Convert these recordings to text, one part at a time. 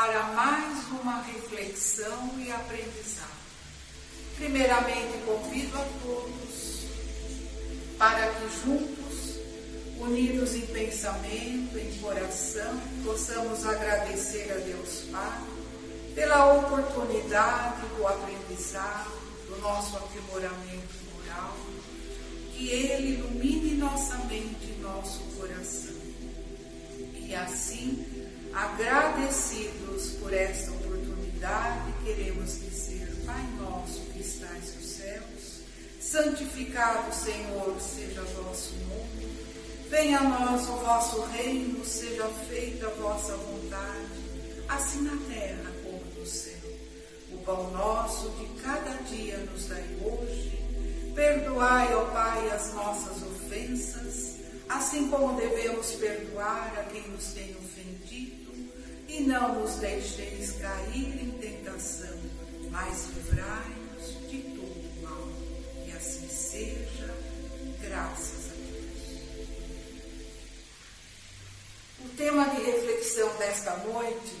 para mais uma reflexão e aprendizado. Primeiramente, convido a todos para que juntos, unidos em pensamento, em coração, possamos agradecer a Deus Pai pela oportunidade do aprendizado, do nosso aprimoramento moral, que Ele ilumine nossa mente e nosso coração. E assim, agradecidos por esta oportunidade, queremos dizer, Pai nosso que estás nos céus, santificado, Senhor, seja vosso nome. Venha a nós o vosso reino, seja feita a vossa vontade, assim na terra como no céu. O pão nosso de cada dia nos dai hoje. Perdoai, ó Pai, as nossas ofensas, assim como devemos perdoar a quem nos tem ofendido, e não nos deixeis cair em tentação, mas livrai-nos de todo mal. E assim seja, graças a Deus. O tema de reflexão desta noite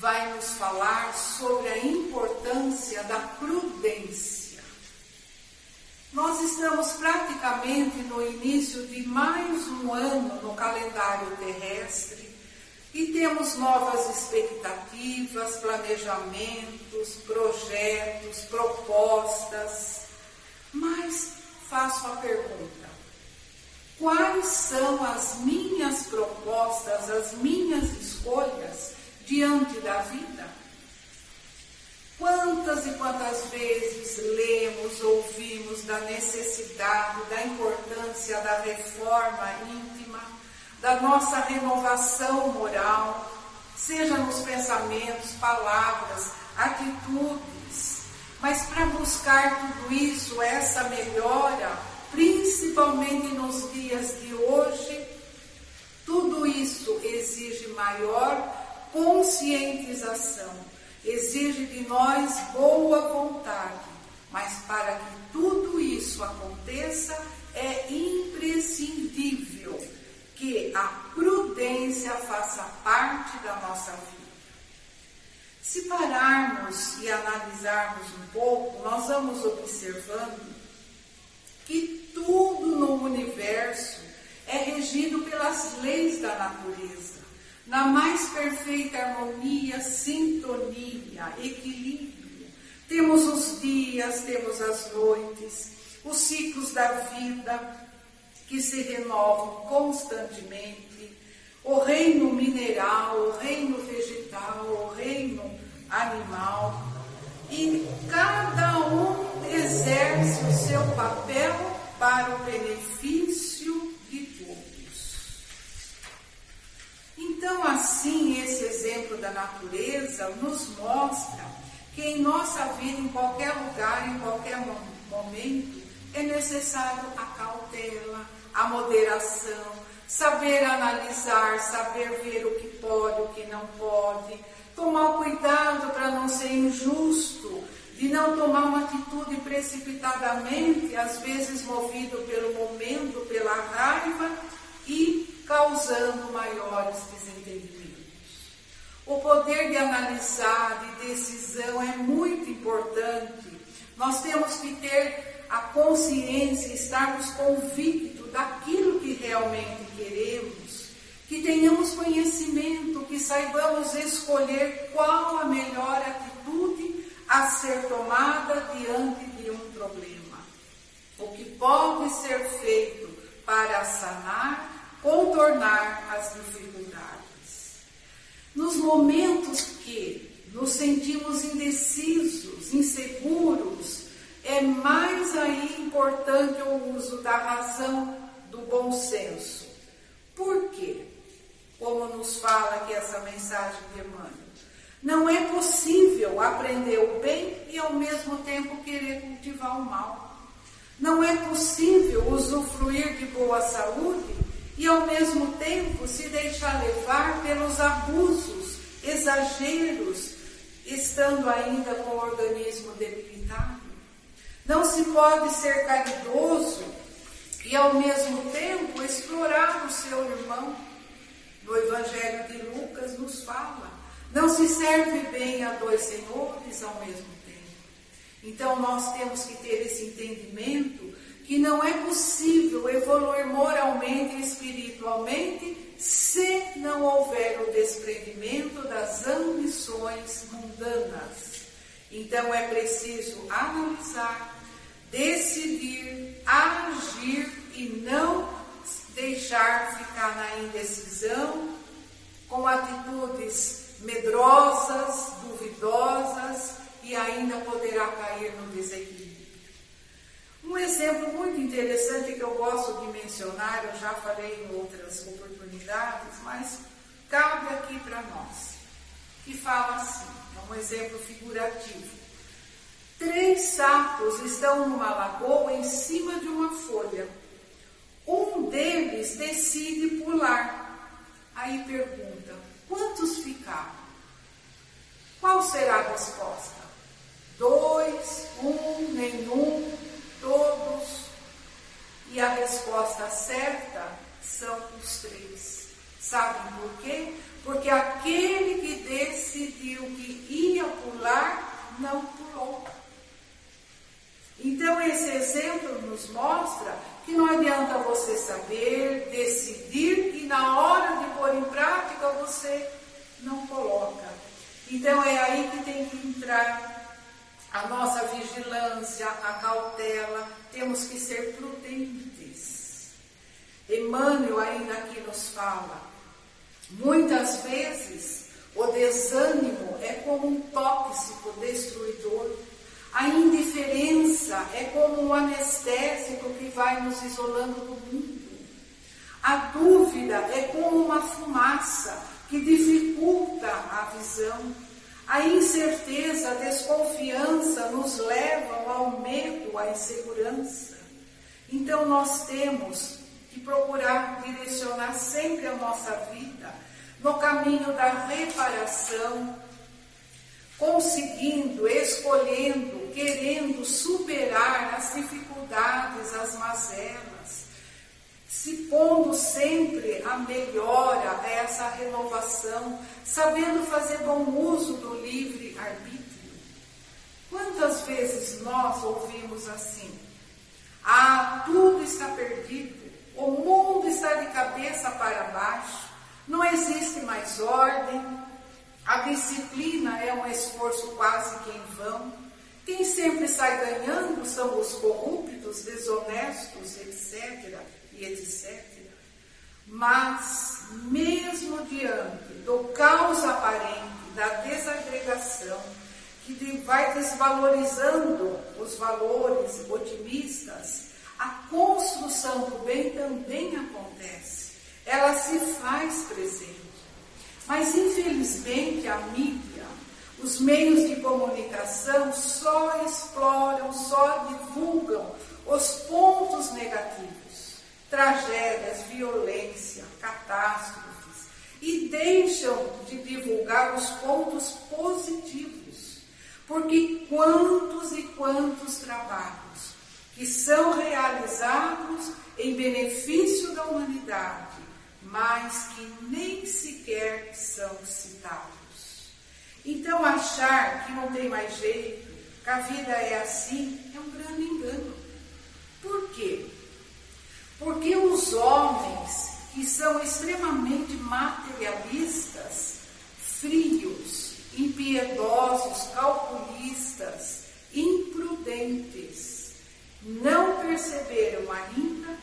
vai nos falar sobre a importância da prudência. Nós estamos praticamente no início de mais um ano no calendário terrestre e temos novas expectativas, planejamentos, projetos, propostas. Mas faço a pergunta: quais são as minhas propostas, as minhas escolhas diante da vida? Quantas e quantas vezes lemos, ouvimos da necessidade, da importância da reforma íntima, da nossa renovação moral, seja nos pensamentos, palavras, atitudes, mas para buscar tudo isso, essa melhora, principalmente nos dias de hoje, tudo isso exige maior conscientização exige de nós boa vontade, observando que tudo no universo é regido pelas leis da natureza na mais perfeita harmonia, sintonia, equilíbrio. Temos os dias, temos as noites, os ciclos da vida que se renovam constantemente, o reino mineral, o reino vegetal, o reino animal. E cada um exerce o seu papel para o benefício Então, assim, esse exemplo da natureza nos mostra que em nossa vida, em qualquer lugar, em qualquer momento, é necessário a cautela, a moderação, saber analisar, saber ver o que pode, o que não pode, tomar cuidado para não ser injusto, de não tomar uma atitude precipitadamente, às vezes movido pelo momento, pela raiva e causando maiores desentendimentos. O poder de analisar, de decisão é muito importante. Nós temos que ter a consciência, estarmos convictos daquilo que realmente queremos, que tenhamos conhecimento, que saibamos escolher qual a melhor atitude a ser tomada diante de um problema. O que pode ser feito para sanar contornar as dificuldades. Nos momentos que nos sentimos indecisos, inseguros, é mais aí importante o uso da razão, do bom senso. Por quê? Como nos fala aqui essa mensagem de Emmanuel. Não é possível aprender o bem e ao mesmo tempo querer cultivar o mal. Não é possível usufruir de boa saúde e ao mesmo tempo se deixar levar pelos abusos, exageros, estando ainda com o organismo debilitado. Não se pode ser caridoso e ao mesmo tempo explorar o seu irmão. No Evangelho de Lucas nos fala: não se serve bem a dois senhores ao mesmo tempo. Então nós temos que ter esse entendimento que não é possível evoluir moralmente e espiritualmente se não houver o desprendimento das ambições mundanas. Então é preciso analisar, decidir, agir e não deixar ficar na indecisão, com atitudes medrosas, duvidosas e ainda poderá cair no desequilíbrio. Um exemplo muito interessante que eu gosto de mencionar, eu já falei em outras oportunidades, mas cabe aqui para nós, que fala assim, é um exemplo figurativo. Três sapos estão numa lagoa em cima de uma folha. Um deles decide pular. Aí pergunta: quantos? Qual será a resposta? Dois, um, nenhum, todos. E a resposta certa são os três. Sabem por quê? Porque aquele que decidiu que ia pular, não pulou. Então, esse exemplo nos mostra que não adianta você saber, decidir e na hora de pôr em prática você não coloca. Então, é aí que tem que entrar a nossa vigilância, a cautela, temos que ser prudentes. Emmanuel ainda aqui nos fala, muitas vezes o desânimo é como um tóxico destruidor, a indiferença é como um anestésico que vai nos isolando do mundo. A dúvida é como uma fumaça que dificulta a visão. A incerteza, a desconfiança nos levam ao medo, à insegurança. Então nós temos que procurar direcionar sempre a nossa vida no caminho da reparação, conseguindo, escolhendo, querendo superar as dificuldades, as mazelas, se pondo sempre a melhora, a essa renovação, sabendo fazer bom uso do livre arbítrio. Quantas vezes nós ouvimos assim? Ah, tudo está perdido, o mundo está de cabeça para baixo, não existe mais ordem, a disciplina é um esforço quase que em vão. Quem sempre sai ganhando são os corruptos, desonestos, etc e etc. Mas, mesmo diante do caos aparente, da desagregação, que vai desvalorizando os valores otimistas, a construção do bem também acontece. Ela se faz presente. Mas, infelizmente, a mídia, os meios de comunicação só exploram, só divulgam os pontos negativos tragédias, violência, catástrofes e deixam de divulgar os pontos positivos. Porque quantos e quantos trabalhos que são realizados em benefício da humanidade, mas que nem sequer são citados. Então, achar que não tem mais jeito, que a vida é assim, é um grande engano. Por quê? Porque os homens que são extremamente materialistas, frios, impiedosos, calculistas, imprudentes, não perceberam ainda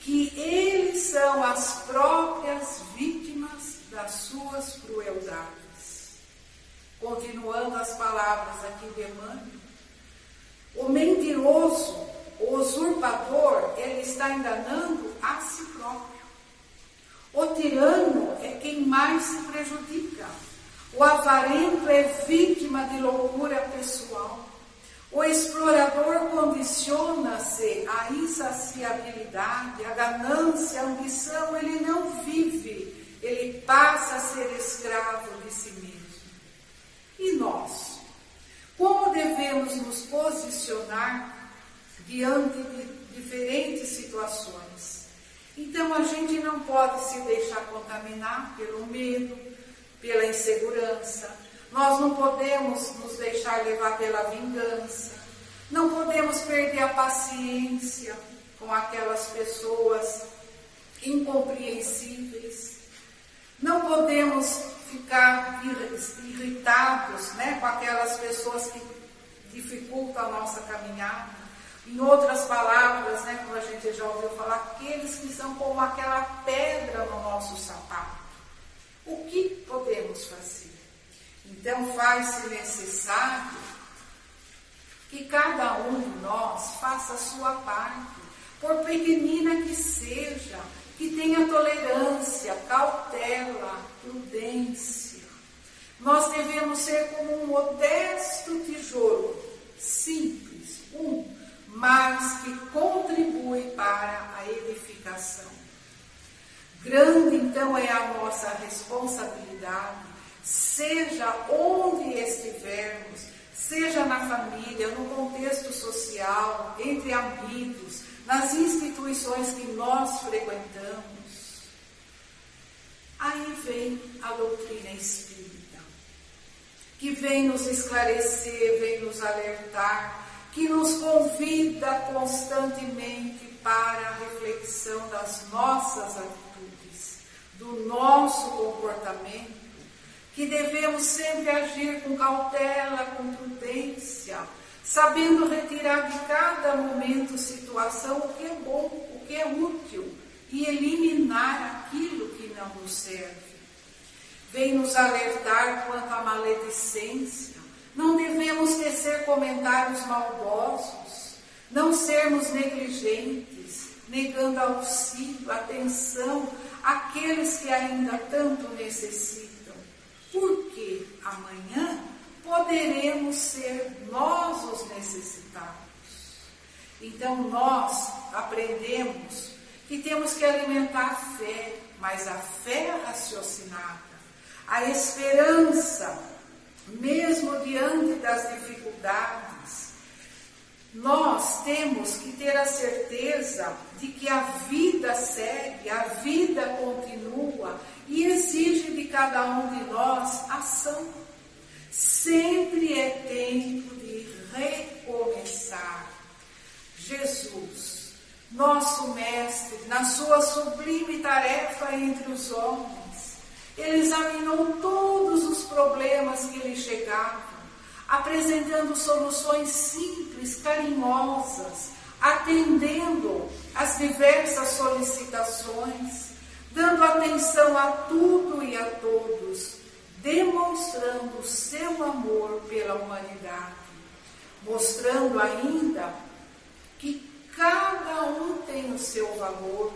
que eles são as próprias vítimas das suas crueldades. Continuando as palavras aqui de Emmanuel, o mentiroso o usurpador, ele está enganando a si próprio. O tirano é quem mais se prejudica. O avarento é vítima de loucura pessoal. O explorador condiciona-se à insaciabilidade, à ganância, à ambição, ele não vive, ele passa a ser escravo de si mesmo. E nós? Como devemos nos posicionar diante de diferentes situações. Então a gente não pode se deixar contaminar pelo medo, pela insegurança. Nós não podemos nos deixar levar pela vingança. Não podemos perder a paciência com aquelas pessoas incompreensíveis. Não podemos ficar irritados né, com aquelas pessoas que dificultam a nossa caminhada. Em outras palavras, né, como a gente já ouviu falar, aqueles que são como aquela pedra no nosso sapato. O que podemos fazer? Então faz-se necessário que cada um de nós faça a sua parte, por pequenina que seja, que tenha tolerância, cautela, prudência. Nós devemos ser como um modesto tijolo, simples, um, mas que contribui para a edificação. Grande então é a nossa responsabilidade, seja onde estivermos, seja na família, no contexto social, entre amigos, nas instituições que nós frequentamos. Aí vem a doutrina espírita, que vem nos esclarecer, vem nos alertar, que nos convida constantemente para a reflexão das nossas atitudes, do nosso comportamento, que devemos sempre agir com cautela, com prudência, sabendo retirar de cada momento, situação, o que é bom, o que é útil e eliminar aquilo que não nos serve. Vem nos alertar quanto à maledicência. Não devemos tecer comentários maldosos, não sermos negligentes, negando auxílio, atenção àqueles que ainda tanto necessitam. Porque amanhã poderemos ser nós os necessitados. Então nós aprendemos que temos que alimentar a fé, mas a fé raciocinada, a esperança, mesmo diante das dificuldades. Nós temos que ter a certeza de que a vida segue, a vida continua e exige de cada um de nós ação Sempre é tempo de recomeçar. Jesus, nosso Mestre, na sua sublime tarefa entre os homens, ele examinou todos os problemas que lhe chegavam, apresentando soluções simples, carinhosas, atendendo às diversas solicitações, dando atenção a tudo e a todos demonstrando seu amor pela humanidade, mostrando ainda que cada um tem o seu valor,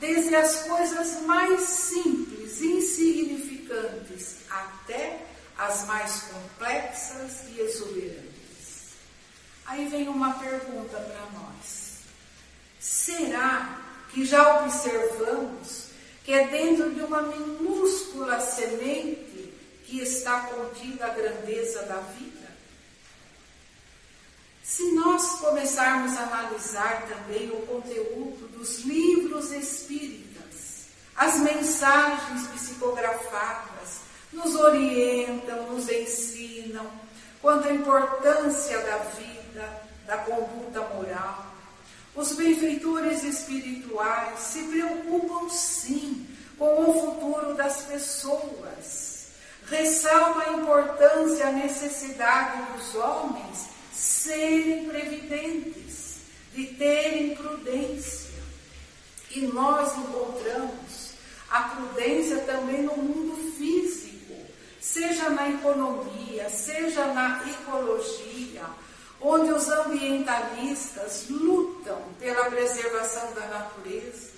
desde as coisas mais simples, insignificantes, até as mais complexas e exuberantes. Aí vem uma pergunta para nós: será que já observamos que é dentro de uma minúscula semente que está contida a grandeza da vida? Se nós começarmos a analisar também o conteúdo dos livros espíritas, as mensagens psicografadas nos orientam, nos ensinam quanto à importância da vida, da conduta moral. Os benfeitores espirituais se preocupam sim com o futuro das pessoas ressalva a importância, a necessidade dos homens serem previdentes, de terem prudência. E nós encontramos a prudência também no mundo físico, seja na economia, seja na ecologia, onde os ambientalistas lutam pela preservação da natureza,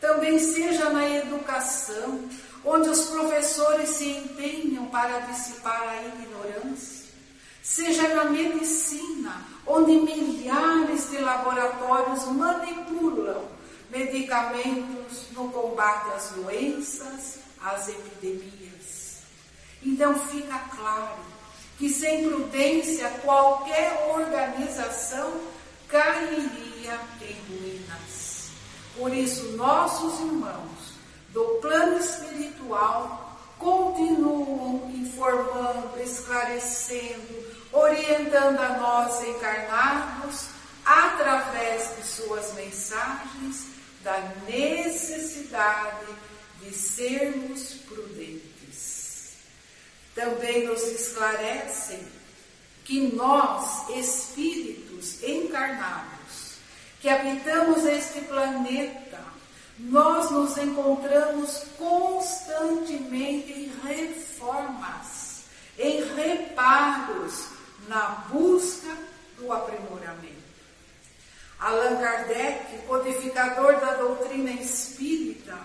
também seja na educação, onde os professores se empenham para dissipar a ignorância, seja na medicina, onde milhares de laboratórios manipulam medicamentos no combate às doenças, às epidemias. Então fica claro que sem prudência qualquer organização cairia em ruínas. Por isso, nossos irmãos do plano espiritual continuam informando, esclarecendo, orientando a nós encarnados através de suas mensagens da necessidade de sermos prudentes. Também nos esclarecem que nós, espíritos encarnados, que habitamos este planeta, nós nos encontramos constantemente em reformas, em reparos, na busca do aprimoramento. Allan Kardec, codificador da doutrina espírita,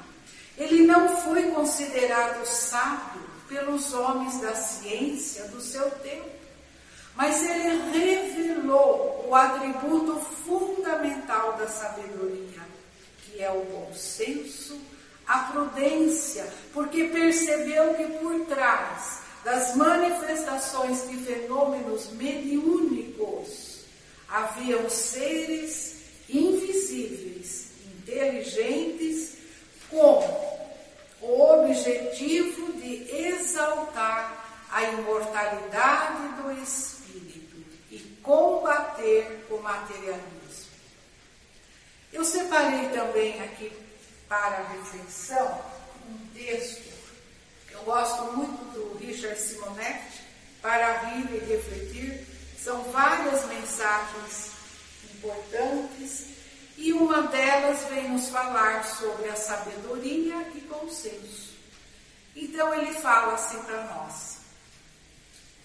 ele não foi considerado sábio pelos homens da ciência do seu tempo, mas ele revelou o atributo fundamental da sabedoria, que é o bom senso, a prudência, porque percebeu que por trás das manifestações de fenômenos mediúnicos haviam seres invisíveis, inteligentes, com o objetivo de exaltar a imortalidade do espírito e combater o materialismo. Eu separei também aqui para a reflexão um texto que eu gosto muito do Richard Simonetti, para rir e refletir. São várias mensagens importantes e uma delas vem nos falar sobre a sabedoria e bom senso. Então ele fala assim para nós: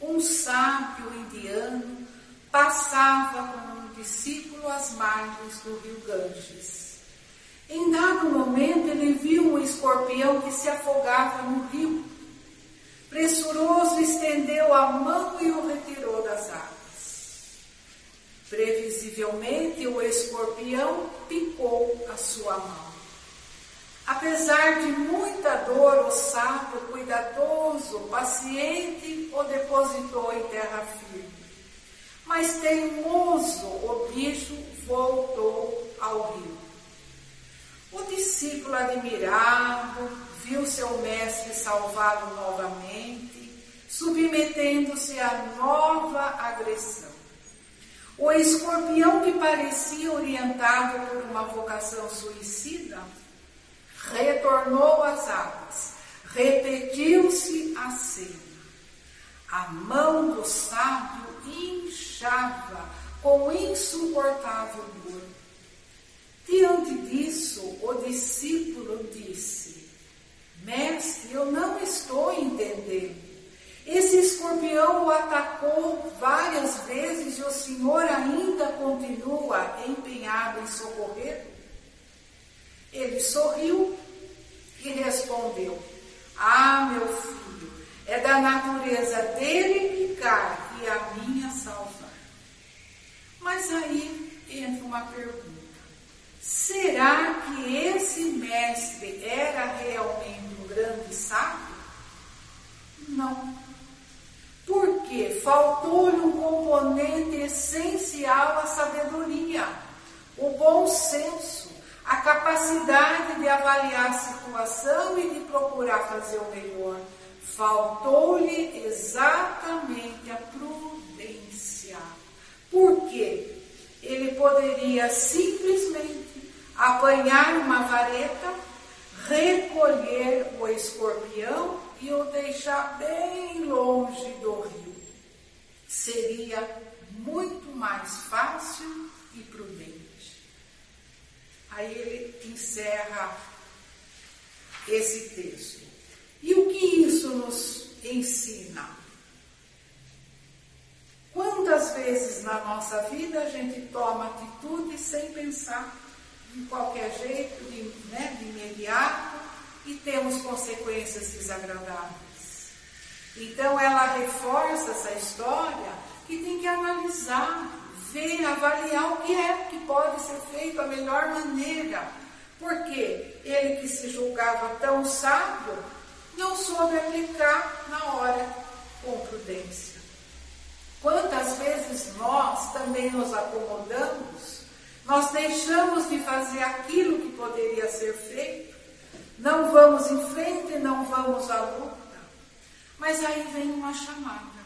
um sábio indiano passava com um discípulo às margens do rio Ganges. Em dado momento, ele viu um escorpião que se afogava no rio. Pressuroso, estendeu a mão e o retirou das águas. Previsivelmente, o escorpião picou a sua mão. Apesar de muita dor, o sábio, cuidadoso, paciente, o depositou em terra firme. Mas teimoso, o bicho voltou ao rio. O discípulo, admirado, viu seu mestre salvá-lo novamente, submetendo-se a nova agressão. O escorpião que parecia orientado por uma vocação suicida retornou às águas, repetiu-se a cena. A mão do sábio inchava com insuportável dor. Diante disso, o discípulo disse: Mestre, eu não estou entendendo. Esse escorpião o atacou várias vezes e o Senhor ainda continua empenhado em socorrer? Ele sorriu e respondeu: Ah, meu filho, é da natureza dele picar e a minha salvar. Mas aí entra uma pergunta: será que esse mestre era realmente um grande sábio? Não porque faltou-lhe um componente essencial à sabedoria, o bom senso, a capacidade de avaliar a situação e de procurar fazer o melhor. Faltou-lhe exatamente a prudência. Por quê? Ele poderia simplesmente apanhar uma vareta, recolher o escorpião e o deixar bem longe do rio. Seria muito mais fácil e prudente. Aí ele encerra esse texto. E o que isso nos ensina? Quantas vezes na nossa vida a gente toma atitude sem pensar, de qualquer jeito, de, né, de imediato, e temos consequências desagradáveis. Então ela reforça essa história que tem que analisar, ver, avaliar o que é que pode ser feito da melhor maneira. Porque ele que se julgava tão sábio não soube aplicar na hora com prudência. Quantas vezes nós também nos acomodamos, nós deixamos de fazer aquilo que poderia ser feito, não vamos em frente, não vamos à luta. Mas aí vem uma chamada.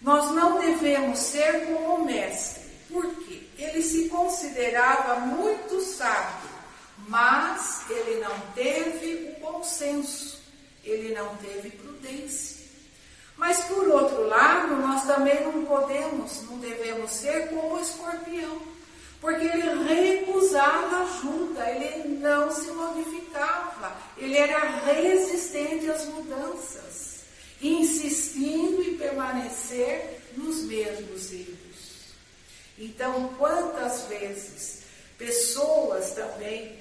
Nós não devemos ser como o mestre. Por quê? Ele se considerava muito sábio, mas ele não teve o bom senso, ele não teve prudência. Mas por outro lado, nós também não podemos, não devemos ser como o escorpião, porque ele recusava ajuda, ele não se modificava, ele era resistente às mudanças, insistindo em permanecer nos mesmos erros. Então, quantas vezes pessoas também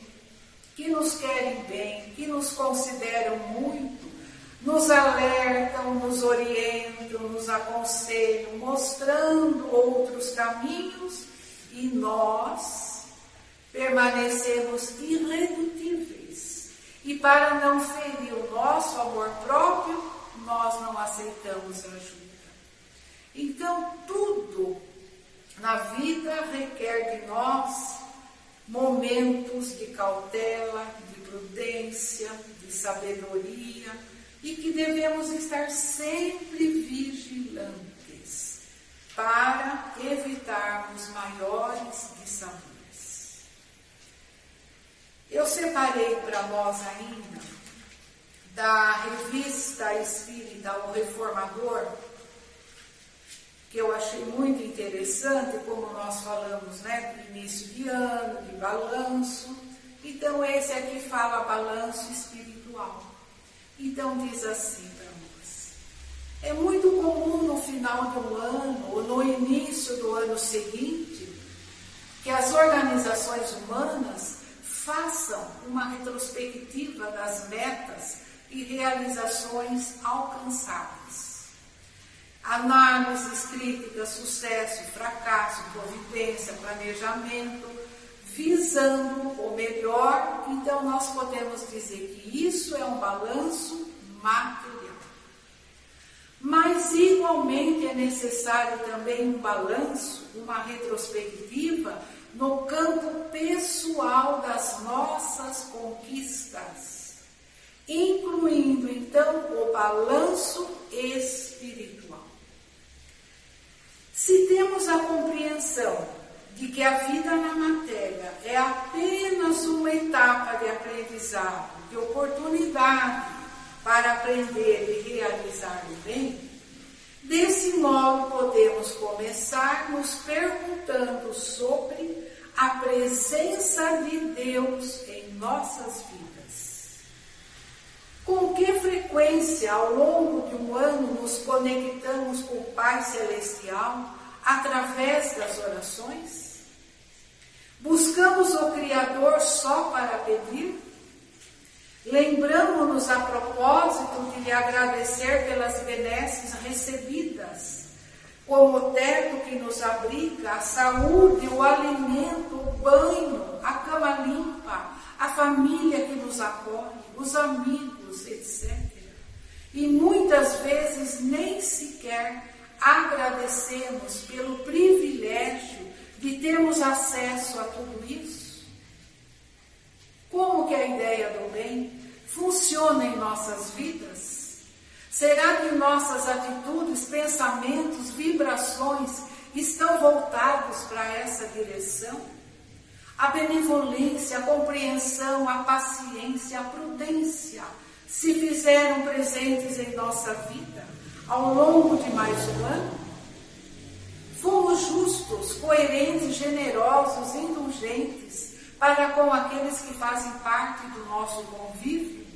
que nos querem bem, que nos consideram muito, nos alertam, nos orientam, nos aconselham, mostrando outros caminhos e nós permanecemos irredutíveis. E para não ferir o nosso amor próprio, nós não aceitamos ajuda. Então, tudo na vida requer de nós momentos de cautela, de prudência, de sabedoria e que devemos estar sempre vigilantes para evitarmos maiores dissabores. Eu separei para nós ainda da revista espírita O Reformador, que eu achei muito interessante, como nós falamos, né, do início de ano, de balanço. Então, esse aqui fala balanço espiritual. Então diz assim para nós: é muito comum no final um ano ou no início do ano seguinte que as organizações humanas façam uma retrospectiva das metas e realizações alcançadas. Análises, críticas, sucesso, fracasso, providência, planejamento, visando o melhor, então nós podemos dizer que isso é um balanço material. Mas igualmente é necessário também um balanço, uma retrospectiva no campo pessoal das nossas conquistas, incluindo então o balanço espiritual. Se temos a compreensão de que a vida na matéria é apenas uma etapa de aprendizado, de oportunidade para aprender e realizar o bem, desse modo podemos começar nos perguntando sobre a presença de Deus em nossas vidas. Com que frequência ao longo de um ano nos conectamos com o Pai Celestial através das orações? Buscamos o Criador só para pedir? Lembramos-nos a propósito de lhe agradecer pelas benesses recebidas, como o teto que nos abriga, a saúde, o alimento, o banho, a cama limpa, a família que nos acolhe, os amigos, etc. E muitas vezes nem sequer agradecemos pelo privilégio de termos acesso a tudo isso? Como que a ideia do bem funciona em nossas vidas? Será que nossas atitudes, pensamentos, vibrações estão voltados para essa direção? A benevolência, a compreensão, a paciência, a prudência se fizeram presentes em nossa vida ao longo de mais um ano? Fomos justos, coerentes, generosos, indulgentes para com aqueles que fazem parte do nosso convívio?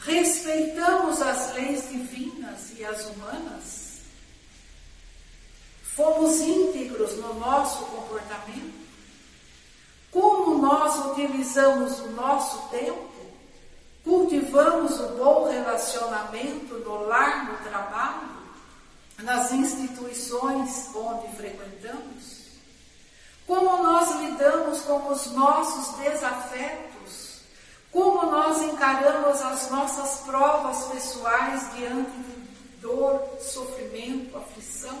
Respeitamos as leis divinas e as humanas? Fomos íntegros no nosso comportamento? Como nós utilizamos o nosso tempo? Cultivamos o bom relacionamento no lar, no trabalho? nas instituições onde frequentamos? Como nós lidamos com os nossos desafetos? Como nós encaramos as nossas provas pessoais diante de dor, sofrimento, aflição?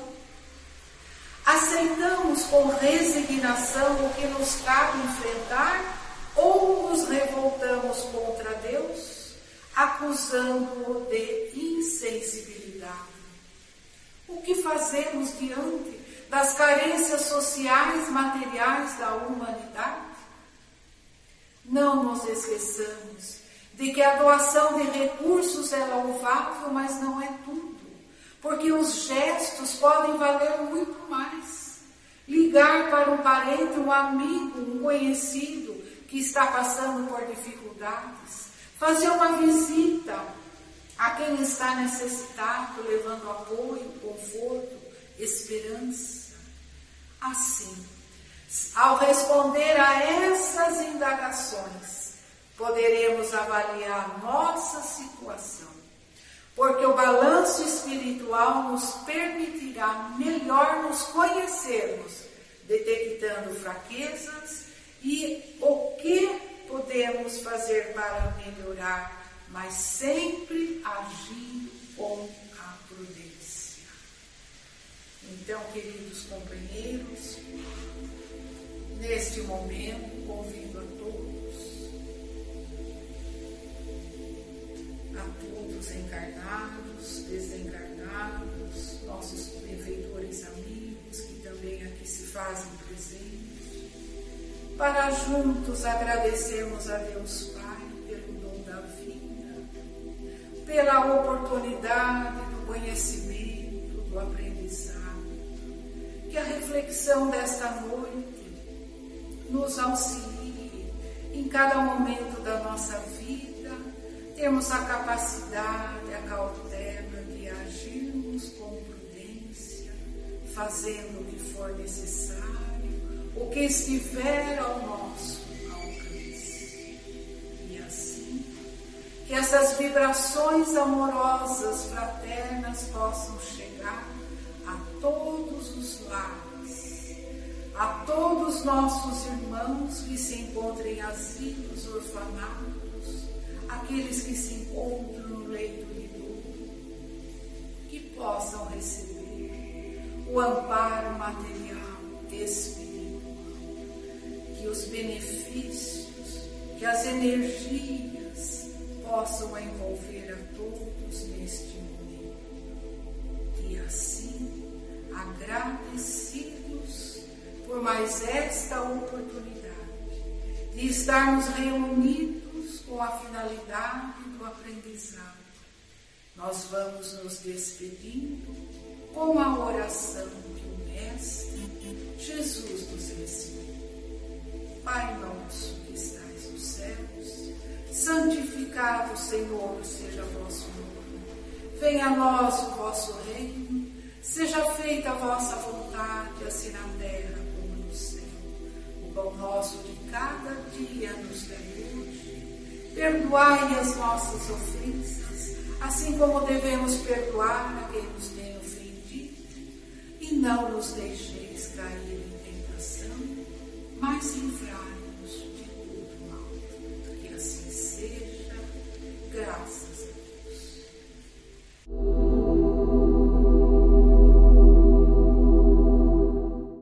Aceitamos com resignação o que nos cabe enfrentar ou nos revoltamos contra Deus, acusando-o de insensibilidade? O que fazemos diante das carências sociais, materiais da humanidade? Não nos esqueçamos de que a doação de recursos é louvável, mas não é tudo, porque os gestos podem valer muito mais. Ligar para um parente, um amigo, um conhecido que está passando por dificuldades, fazer uma visita a quem está necessitado, levando apoio, conforto, esperança. Assim, ao responder a essas indagações, poderemos avaliar nossa situação, porque o balanço espiritual nos permitirá melhor nos conhecermos, detectando fraquezas e o que podemos fazer para melhorar, mas sempre agindo com a prudência. Então, queridos companheiros, neste momento convido a todos, a todos encarnados, desencarnados, nossos benfeitores amigos que também aqui se fazem presentes, para juntos agradecermos a Deus Pai pelo dom da vida, pela oportunidade do conhecimento, do aprendizado. Que a reflexão desta noite nos auxilie em cada momento da nossa vida, temos a capacidade, a cautela de agirmos com prudência, fazendo o que for necessário, o que estiver ao nosso alcance. E assim, que essas vibrações amorosas, fraternas possam chegar a todos os lares a todos nossos irmãos que se encontram em asilos, orfanatos, aqueles que se encontram no leito de dor, que possam receber o amparo material espiritual, que os benefícios, que as energias possam envolver a todos neste momento. E assim, agradecidos por mais esta oportunidade de estarmos reunidos com a finalidade do aprendizado. Nós vamos nos despedindo com a oração que o Mestre Jesus nos ensinou. Pai nosso que estais nos céus, santificado, Senhor, seja o vosso nome. Venha a nós o vosso reino, seja feita a vossa vontade, assim na terra pão nosso de cada dia nos dai hoje. Perdoai as nossas ofensas, assim como devemos perdoar a quem nos tem ofendido, e não nos deixeis cair mas livrai-nos de todo mal. Que assim seja, graças.